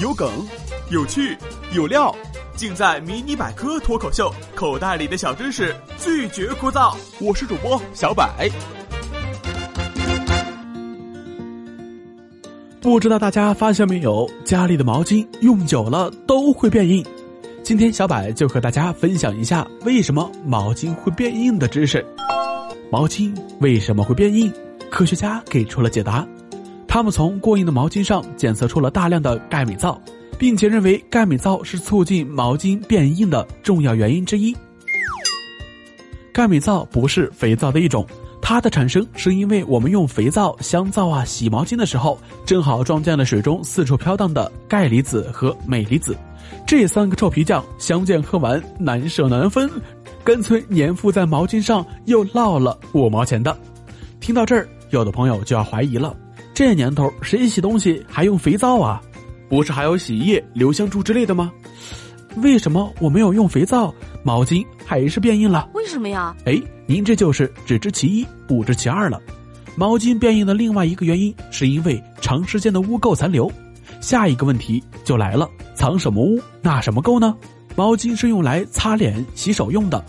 有梗，有趣，有料，尽在《迷你百科脱口秀》，口袋里的小知识拒绝枯燥。我是主播小百。不知道大家发现没有，家里的毛巾用久了都会变硬。今天小柏就和大家分享一下为什么毛巾会变硬的知识。毛巾为什么会变硬？科学家给出了解答。他们从过硬的毛巾上检测出了大量的钙镁皂，并且认为钙镁皂是促进毛巾变硬的重要原因之一。钙镁皂不是肥皂的一种，它的产生是因为我们用肥皂、香皂啊洗毛巾的时候，正好撞见了水中四处飘荡的钙离子和镁离子。这三个臭皮匠相见恨晚，难舍难分，干脆粘附在毛巾上，又落了五毛钱的。听到这儿，有的朋友就要怀疑了：这年头谁洗东西还用肥皂啊？不是还有洗衣液、留香珠之类的吗？为什么我没有用肥皂，毛巾还是变硬了？为什么呀？哎，您这就是只知其一不知其二了。毛巾变硬的另外一个原因，是因为长时间的污垢残留。下一个问题就来了：藏什么污，纳什么垢呢？毛巾是用来擦脸、洗手用的，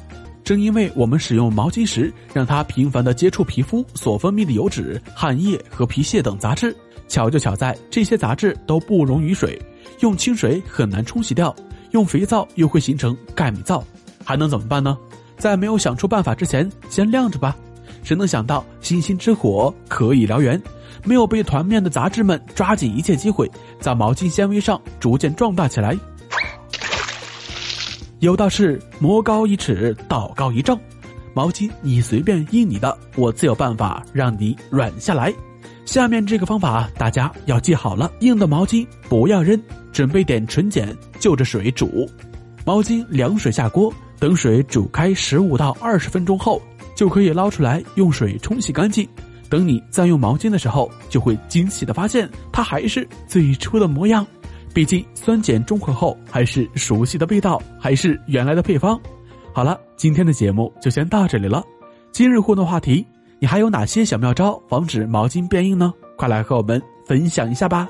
正因为我们使用毛巾时让它频繁的接触皮肤所分泌的油脂、汗液和皮屑等杂质，巧就巧在这些杂质都不溶于水，用清水很难冲洗掉，用肥皂又会形成钙镁皂，还能怎么办呢？在没有想出办法之前，先晾着吧。谁能想到星星之火可以燎原？没有被团灭的杂质们抓紧一切机会，在毛巾纤维上逐渐壮大起来。有道是魔高一尺，道高一丈，毛巾你随便硬你的，我自有办法让你软下来。下面这个方法大家要记好了：硬的毛巾不要扔，准备点纯碱，就着水煮。毛巾凉水下锅，等水煮开十五到二十分钟后，就可以捞出来用水冲洗干净。等你再用毛巾的时候，就会惊喜的发现它还是最初的模样。毕竟酸碱中和后，还是熟悉的味道，还是原来的配方。好了，今天的节目就先到这里了。今日互动话题：你还有哪些小妙招防止毛巾变硬呢？快来和我们分享一下吧。